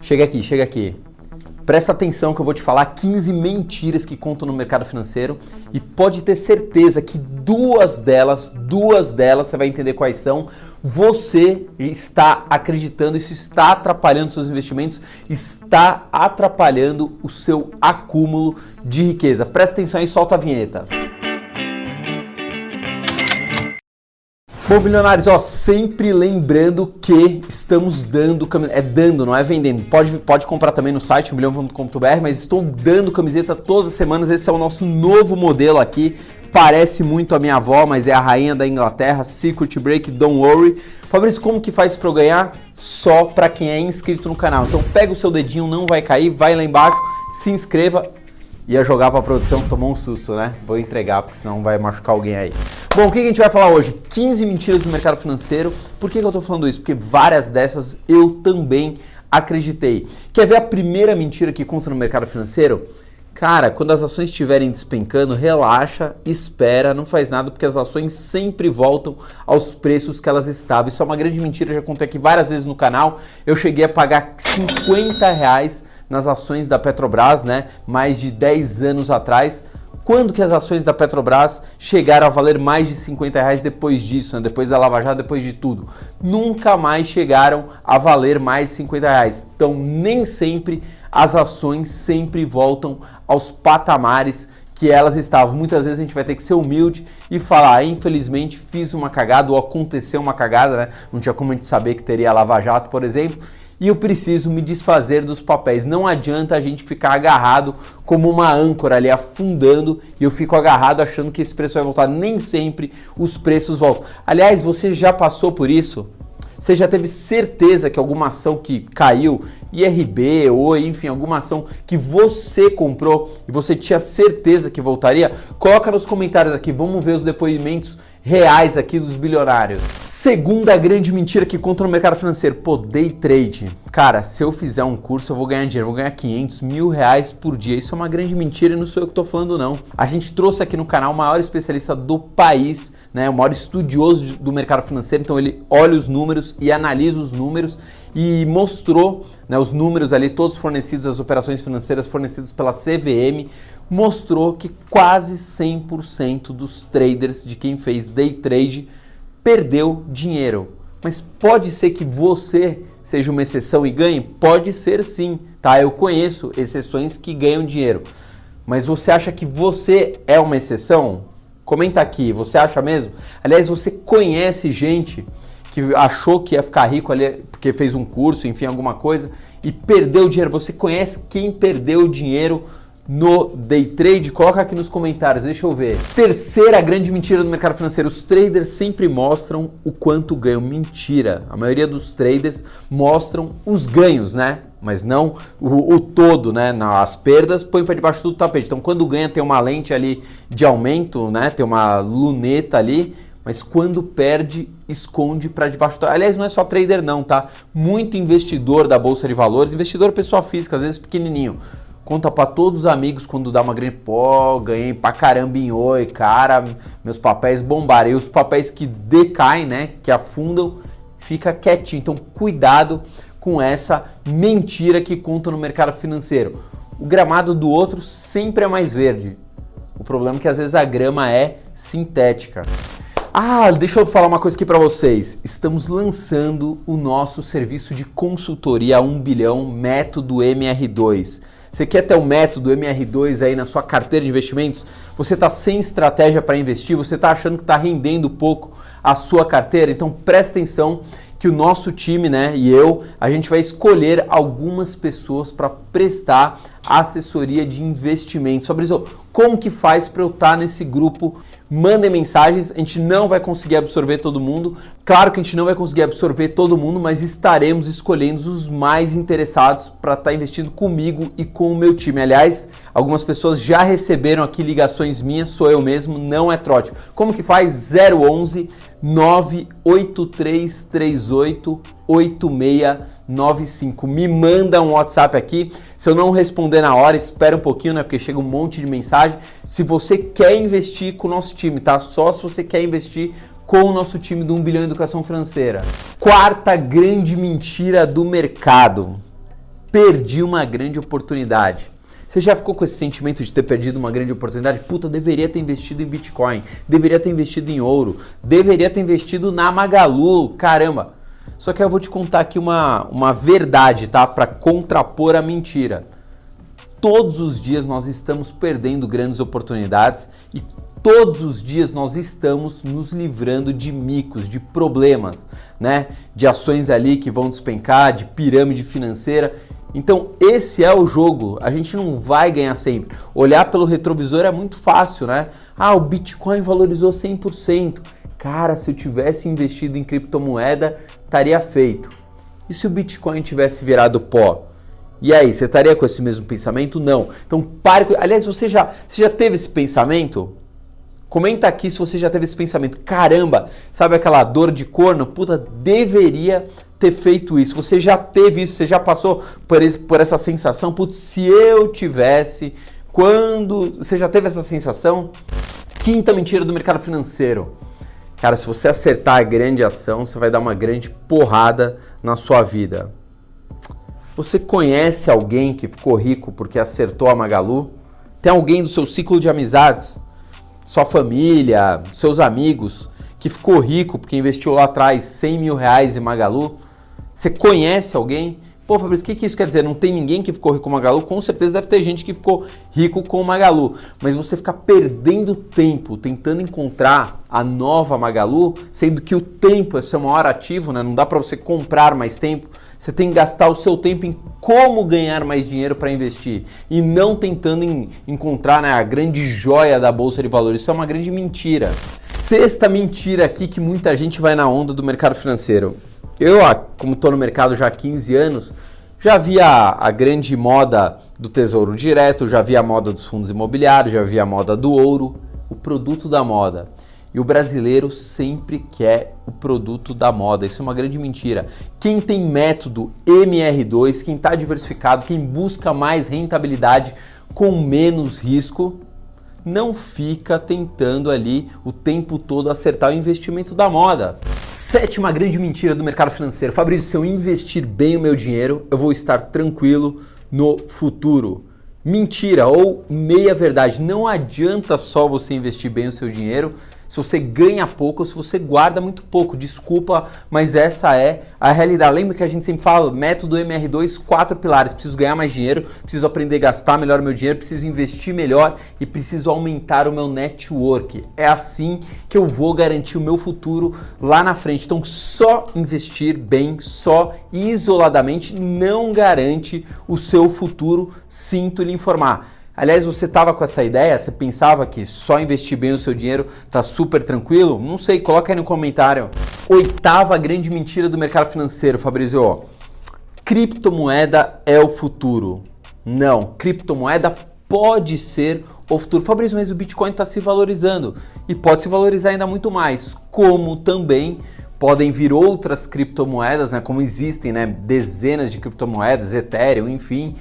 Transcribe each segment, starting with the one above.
Chega aqui, chega aqui. Presta atenção que eu vou te falar 15 mentiras que contam no mercado financeiro e pode ter certeza que duas delas, duas delas, você vai entender quais são, você está acreditando, isso está atrapalhando seus investimentos, está atrapalhando o seu acúmulo de riqueza. Presta atenção e solta a vinheta. Bom, bilionários, ó, sempre lembrando que estamos dando é dando, não é vendendo. Pode, pode comprar também no site milhão.com.br, mas estou dando camiseta todas as semanas. Esse é o nosso novo modelo aqui. Parece muito a minha avó, mas é a rainha da Inglaterra, Secret Break, Don't Worry. Fabrício, como que faz para eu ganhar? Só para quem é inscrito no canal. Então pega o seu dedinho, não vai cair, vai lá embaixo, se inscreva ia jogar para a produção, tomou um susto, né? Vou entregar, porque senão vai machucar alguém aí. Bom, o que a gente vai falar hoje? 15 mentiras do mercado financeiro. Por que, que eu estou falando isso? Porque várias dessas eu também acreditei. Quer ver a primeira mentira que conta no mercado financeiro? Cara, quando as ações estiverem despencando, relaxa, espera, não faz nada, porque as ações sempre voltam aos preços que elas estavam. Isso é uma grande mentira, já contei aqui várias vezes no canal. Eu cheguei a pagar 50 reais nas ações da Petrobras, né? Mais de 10 anos atrás. Quando que as ações da Petrobras chegaram a valer mais de 50 reais depois disso, né? depois da Lava Jato, depois de tudo? Nunca mais chegaram a valer mais de 50 reais. Então, nem sempre as ações sempre voltam aos patamares que elas estavam. Muitas vezes a gente vai ter que ser humilde e falar, ah, infelizmente fiz uma cagada ou aconteceu uma cagada, né? Não tinha como a gente saber que teria Lava Jato, por exemplo e eu preciso me desfazer dos papéis. Não adianta a gente ficar agarrado como uma âncora ali afundando e eu fico agarrado achando que esse preço vai voltar. Nem sempre os preços voltam. Aliás, você já passou por isso? Você já teve certeza que alguma ação que caiu, IRB ou enfim, alguma ação que você comprou e você tinha certeza que voltaria? Coloca nos comentários aqui, vamos ver os depoimentos reais aqui dos bilionários. Segunda grande mentira que conta no mercado financeiro, day trade. Cara, se eu fizer um curso eu vou ganhar dinheiro, vou ganhar 500 mil reais por dia. Isso é uma grande mentira e não sou eu que tô falando não. A gente trouxe aqui no canal o maior especialista do país, né, o maior estudioso do mercado financeiro, então ele olha os números e analisa os números e mostrou né, os números ali, todos fornecidos, as operações financeiras fornecidas pela CVM, mostrou que quase 100% dos traders, de quem fez day trade, perdeu dinheiro. Mas pode ser que você seja uma exceção e ganhe? Pode ser sim, tá? Eu conheço exceções que ganham dinheiro. Mas você acha que você é uma exceção? Comenta aqui, você acha mesmo? Aliás, você conhece gente que achou que ia ficar rico ali porque fez um curso, enfim, alguma coisa, e perdeu dinheiro. Você conhece quem perdeu dinheiro no day trade? Coloca aqui nos comentários, deixa eu ver. Terceira grande mentira do mercado financeiro: os traders sempre mostram o quanto ganham. Mentira. A maioria dos traders mostram os ganhos, né? Mas não o, o todo, né? As perdas põe para debaixo do tapete. Então, quando ganha, tem uma lente ali de aumento, né? Tem uma luneta ali mas quando perde, esconde para debaixo do... Aliás, não é só trader não, tá? Muito investidor da bolsa de valores, investidor pessoa física, às vezes pequenininho. Conta para todos os amigos quando dá uma grande pó, ganhei pra caramba em oi, cara, meus papéis bombaram. E os papéis que decaem, né, que afundam, fica quietinho. Então, cuidado com essa mentira que conta no mercado financeiro. O gramado do outro sempre é mais verde. O problema é que às vezes a grama é sintética. Ah, deixa eu falar uma coisa aqui para vocês. Estamos lançando o nosso serviço de consultoria a 1 bilhão, método MR2. Você quer ter o método MR2 aí na sua carteira de investimentos? Você está sem estratégia para investir? Você está achando que está rendendo pouco a sua carteira? Então presta atenção que o nosso time, né, e eu, a gente vai escolher algumas pessoas para prestar assessoria de investimento. Sobre isso, como que faz para eu estar tá nesse grupo? Mandem mensagens, a gente não vai conseguir absorver todo mundo. Claro que a gente não vai conseguir absorver todo mundo, mas estaremos escolhendo os mais interessados para estar tá investindo comigo e com o meu time. Aliás, algumas pessoas já receberam aqui ligações minhas, sou eu mesmo, não é trote. Como que faz? 011 98338 8695. Me manda um WhatsApp aqui. Se eu não responder na hora, espera um pouquinho, né? Porque chega um monte de mensagem. Se você quer investir com o nosso time, tá? Só se você quer investir com o nosso time do 1 bilhão em educação financeira. Quarta grande mentira do mercado. perdi uma grande oportunidade. Você já ficou com esse sentimento de ter perdido uma grande oportunidade? Puta, deveria ter investido em Bitcoin, deveria ter investido em ouro, deveria ter investido na Magalu, caramba. Só que eu vou te contar aqui uma, uma verdade, tá? Para contrapor a mentira. Todos os dias nós estamos perdendo grandes oportunidades e todos os dias nós estamos nos livrando de micos, de problemas, né? De ações ali que vão despencar, de pirâmide financeira. Então, esse é o jogo. A gente não vai ganhar sempre. Olhar pelo retrovisor é muito fácil, né? Ah, o Bitcoin valorizou 100%. Cara, se eu tivesse investido em criptomoeda, estaria feito. E se o Bitcoin tivesse virado pó? E aí, você estaria com esse mesmo pensamento? Não. Então pare com... Aliás, você já, você já teve esse pensamento? Comenta aqui se você já teve esse pensamento. Caramba, sabe aquela dor de corno? Puta, deveria ter feito isso. Você já teve isso, você já passou por, esse, por essa sensação? Putz, se eu tivesse, quando. Você já teve essa sensação? Quinta mentira do mercado financeiro. Cara, se você acertar a grande ação, você vai dar uma grande porrada na sua vida. Você conhece alguém que ficou rico porque acertou a Magalu? Tem alguém do seu ciclo de amizades, sua família, seus amigos, que ficou rico porque investiu lá atrás 100 mil reais em Magalu? Você conhece alguém? Pô, Fabrício, o que, que isso quer dizer? Não tem ninguém que ficou rico com Magalu? Com certeza deve ter gente que ficou rico com Magalu. Mas você ficar perdendo tempo tentando encontrar a nova Magalu, sendo que o tempo é seu maior ativo, né? Não dá para você comprar mais tempo. Você tem que gastar o seu tempo em como ganhar mais dinheiro para investir e não tentando em, encontrar né, a grande joia da bolsa de valores. Isso é uma grande mentira. Sexta mentira aqui que muita gente vai na onda do mercado financeiro. Eu, como estou no mercado já há 15 anos, já vi a, a, grande moda do tesouro direto, já vi a moda dos fundos imobiliários, já vi a moda do ouro, o produto da moda. E o brasileiro sempre quer o produto da moda. Isso é uma grande mentira. Quem tem método MR2, quem está diversificado, quem busca mais rentabilidade com menos risco, não fica tentando ali o tempo todo acertar o investimento da moda. Sétima grande mentira do mercado financeiro. Fabrício, se eu investir bem o meu dinheiro, eu vou estar tranquilo no futuro. Mentira ou meia verdade. Não adianta só você investir bem o seu dinheiro se você ganha pouco ou se você guarda muito pouco. Desculpa, mas essa é a realidade. Lembra que a gente sempre fala método MR2, quatro pilares. Preciso ganhar mais dinheiro, preciso aprender a gastar melhor meu dinheiro, preciso investir melhor e preciso aumentar o meu network. É assim que eu vou garantir o meu futuro lá na frente. Então, só investir bem, só isoladamente não garante o seu futuro. Sinto lhe informar. Aliás, você estava com essa ideia? Você pensava que só investir bem o seu dinheiro tá super tranquilo? Não sei, coloca aí no comentário. Oitava grande mentira do mercado financeiro, Fabrizio. Criptomoeda é o futuro. Não, criptomoeda pode ser o futuro. Fabrício, mas o Bitcoin está se valorizando e pode se valorizar ainda muito mais, como também podem vir outras criptomoedas, né? Como existem, né? Dezenas de criptomoedas, Ethereum, enfim,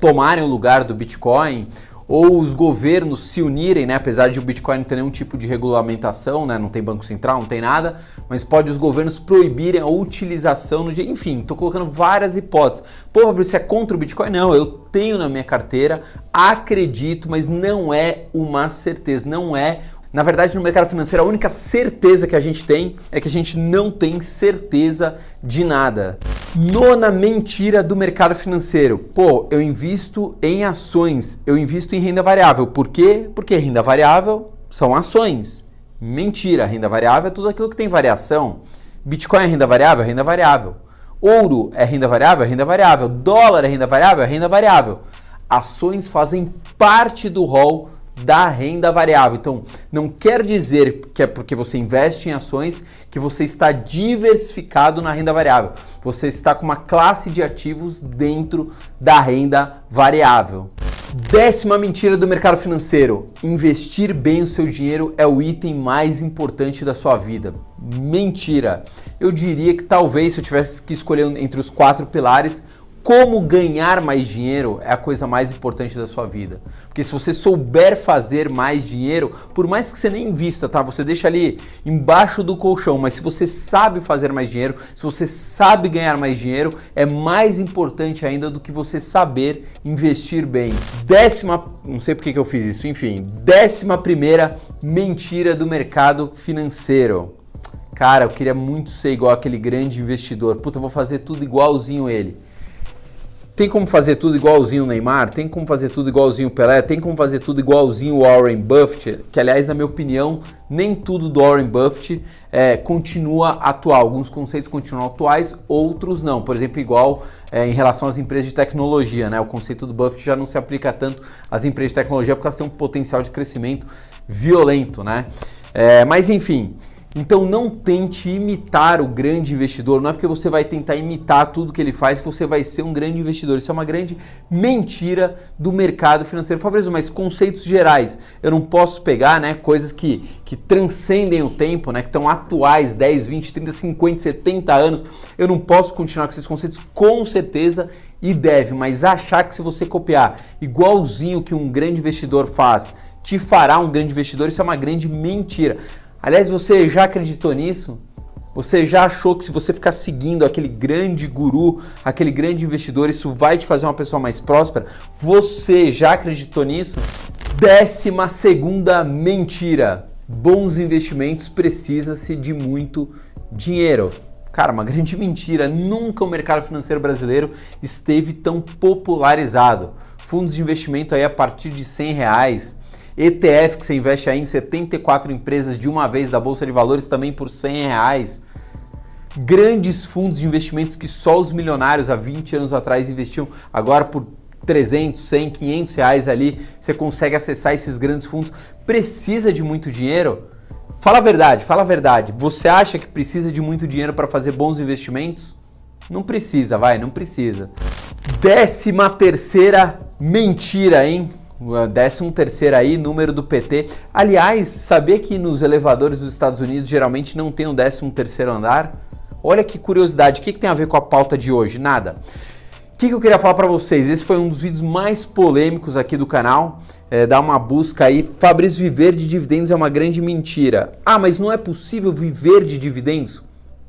tomarem o lugar do Bitcoin ou os governos se unirem, né? apesar de o Bitcoin não ter nenhum tipo de regulamentação, né? não tem banco central, não tem nada, mas pode os governos proibirem a utilização no dia. Enfim, estou colocando várias hipóteses. Pô, Fabrício, é contra o Bitcoin? Não, eu tenho na minha carteira, acredito, mas não é uma certeza, não é na verdade, no mercado financeiro, a única certeza que a gente tem é que a gente não tem certeza de nada. Nona mentira do mercado financeiro. Pô, eu invisto em ações, eu invisto em renda variável. Por quê? Porque renda variável são ações. Mentira, renda variável é tudo aquilo que tem variação. Bitcoin é renda variável? Renda variável. Ouro é renda variável? Renda variável. Dólar é renda variável? Renda variável. Ações fazem parte do rol da renda variável. Então, não quer dizer que é porque você investe em ações que você está diversificado na renda variável. Você está com uma classe de ativos dentro da renda variável. Décima mentira do mercado financeiro: investir bem o seu dinheiro é o item mais importante da sua vida. Mentira. Eu diria que talvez se eu tivesse que escolher entre os quatro pilares, como ganhar mais dinheiro é a coisa mais importante da sua vida. Porque se você souber fazer mais dinheiro, por mais que você nem invista, tá? Você deixa ali embaixo do colchão, mas se você sabe fazer mais dinheiro, se você sabe ganhar mais dinheiro, é mais importante ainda do que você saber investir bem. Décima, não sei porque que eu fiz isso, enfim, décima primeira mentira do mercado financeiro. Cara, eu queria muito ser igual aquele grande investidor. Puta, eu vou fazer tudo igualzinho ele. Tem como fazer tudo igualzinho o Neymar? Tem como fazer tudo igualzinho o Pelé? Tem como fazer tudo igualzinho o Warren Buffett? Que, aliás, na minha opinião, nem tudo do Warren Buffett é, continua atual. Alguns conceitos continuam atuais, outros não. Por exemplo, igual é, em relação às empresas de tecnologia, né? O conceito do Buffett já não se aplica tanto às empresas de tecnologia porque elas têm um potencial de crescimento violento, né? É, mas enfim. Então não tente imitar o grande investidor, não é porque você vai tentar imitar tudo que ele faz que você vai ser um grande investidor. Isso é uma grande mentira do mercado financeiro. Fabrício, mas conceitos gerais, eu não posso pegar né, coisas que, que transcendem o tempo, né, que estão atuais, 10, 20, 30, 50, 70 anos. Eu não posso continuar com esses conceitos, com certeza, e deve, mas achar que se você copiar igualzinho que um grande investidor faz, te fará um grande investidor, isso é uma grande mentira. Aliás, você já acreditou nisso? Você já achou que se você ficar seguindo aquele grande guru, aquele grande investidor, isso vai te fazer uma pessoa mais próspera? Você já acreditou nisso? Décima segunda mentira. Bons investimentos precisa-se de muito dinheiro. Cara, uma grande mentira. Nunca o mercado financeiro brasileiro esteve tão popularizado. Fundos de investimento aí a partir de 100 reais, ETF que você investe aí em 74 empresas de uma vez da Bolsa de Valores também por 100 reais. Grandes fundos de investimentos que só os milionários há 20 anos atrás investiam, agora por 300, 100, 500 reais ali você consegue acessar esses grandes fundos. Precisa de muito dinheiro? Fala a verdade, fala a verdade. Você acha que precisa de muito dinheiro para fazer bons investimentos? Não precisa, vai, não precisa. Décima terceira mentira, hein? 13 terceiro aí, número do PT. Aliás, sabia que nos elevadores dos Estados Unidos geralmente não tem um 13 terceiro andar? Olha que curiosidade, o que, que tem a ver com a pauta de hoje? Nada. O que, que eu queria falar para vocês? Esse foi um dos vídeos mais polêmicos aqui do canal. É, dá uma busca aí. Fabrício, viver de dividendos é uma grande mentira. Ah, mas não é possível viver de dividendos?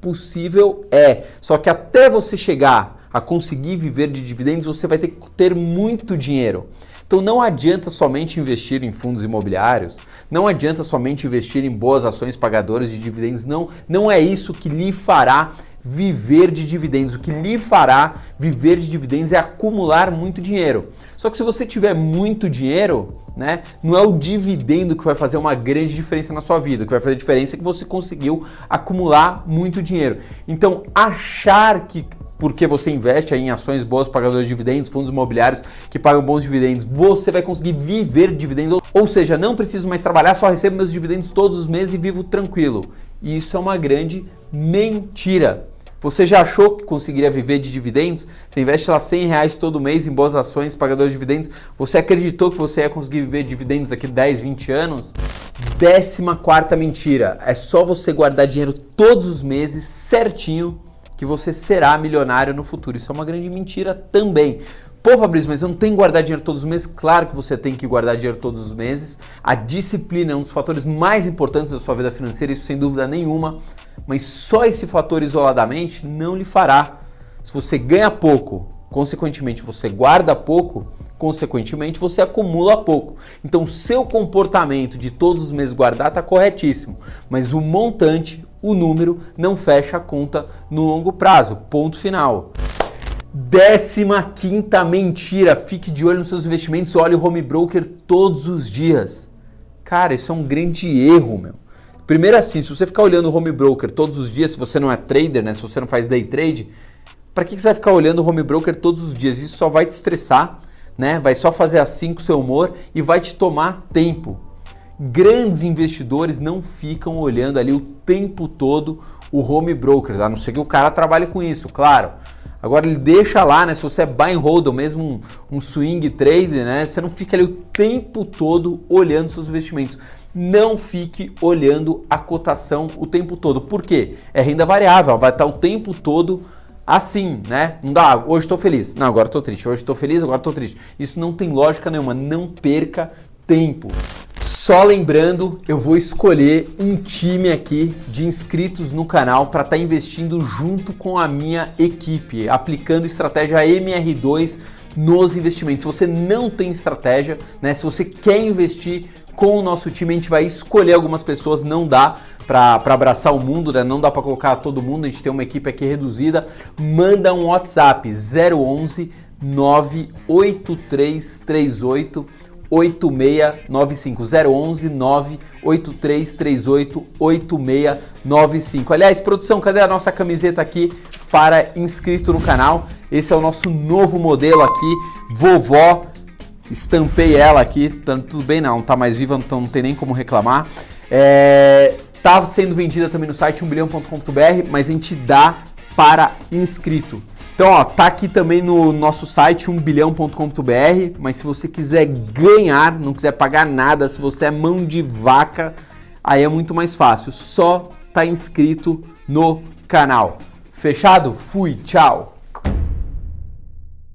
Possível é. Só que até você chegar a conseguir viver de dividendos, você vai ter que ter muito dinheiro. Então não adianta somente investir em fundos imobiliários, não adianta somente investir em boas ações pagadoras de dividendos, não, não é isso que lhe fará viver de dividendos. O que lhe fará viver de dividendos é acumular muito dinheiro. Só que se você tiver muito dinheiro, né, não é o dividendo que vai fazer uma grande diferença na sua vida. O que vai fazer diferença é que você conseguiu acumular muito dinheiro. Então, achar que porque você investe em ações boas, pagadoras de dividendos, fundos imobiliários que pagam bons dividendos, você vai conseguir viver de dividendos, ou seja, não preciso mais trabalhar, só recebo meus dividendos todos os meses e vivo tranquilo. E isso é uma grande mentira. Você já achou que conseguiria viver de dividendos? Você investe lá 100 reais todo mês em boas ações, pagadoras de dividendos. Você acreditou que você ia conseguir viver de dividendos daqui 10, 20 anos? Décima quarta mentira. É só você guardar dinheiro todos os meses certinho que você será milionário no futuro. Isso é uma grande mentira também. Pô, Fabrício, mas eu não tenho que guardar dinheiro todos os meses? Claro que você tem que guardar dinheiro todos os meses. A disciplina é um dos fatores mais importantes da sua vida financeira, isso sem dúvida nenhuma. Mas só esse fator isoladamente não lhe fará. Se você ganha pouco, consequentemente você guarda pouco, consequentemente você acumula pouco. Então, seu comportamento de todos os meses guardar está corretíssimo, mas o montante, o número, não fecha a conta no longo prazo. Ponto final. Décima quinta mentira. Fique de olho nos seus investimentos, olhe o home broker todos os dias. Cara, isso é um grande erro, meu. Primeiro assim, se você ficar olhando o home broker todos os dias, se você não é trader, né, se você não faz day trade, para que você vai ficar olhando o home broker todos os dias? Isso só vai te estressar né? Vai só fazer assim com o seu humor e vai te tomar tempo. Grandes investidores não ficam olhando ali o tempo todo o home broker, a não ser que o cara trabalhe com isso, claro. Agora ele deixa lá, né? Se você é buy and hold ou mesmo um, um swing trade, né? Você não fica ali o tempo todo olhando seus investimentos. Não fique olhando a cotação o tempo todo. Por quê? É renda variável, vai estar o tempo todo assim, né? Não dá, hoje estou feliz. Não, agora estou triste. Hoje estou feliz, agora estou triste. Isso não tem lógica nenhuma. Não perca tempo. Só lembrando, eu vou escolher um time aqui de inscritos no canal para estar tá investindo junto com a minha equipe, aplicando estratégia MR2 nos investimentos. Se você não tem estratégia, né? Se você quer investir com o nosso time, a gente vai escolher algumas pessoas, não dá para abraçar o mundo, né? Não dá para colocar todo mundo, a gente tem uma equipe aqui reduzida. Manda um WhatsApp 011 98338 8695 011 98338 8695. Aliás, produção, cadê a nossa camiseta aqui para inscrito no canal? Esse é o nosso novo modelo aqui, vovó. Estampei ela aqui, tá, tudo bem, não, tá mais viva, então não tem nem como reclamar. É, tá sendo vendida também no site 1bilhão.com.br, mas a gente dá para inscrito. Então, ó, tá aqui também no nosso site 1bilhão.com.br, mas se você quiser ganhar, não quiser pagar nada, se você é mão de vaca, aí é muito mais fácil. Só tá inscrito no canal. Fechado? Fui, tchau.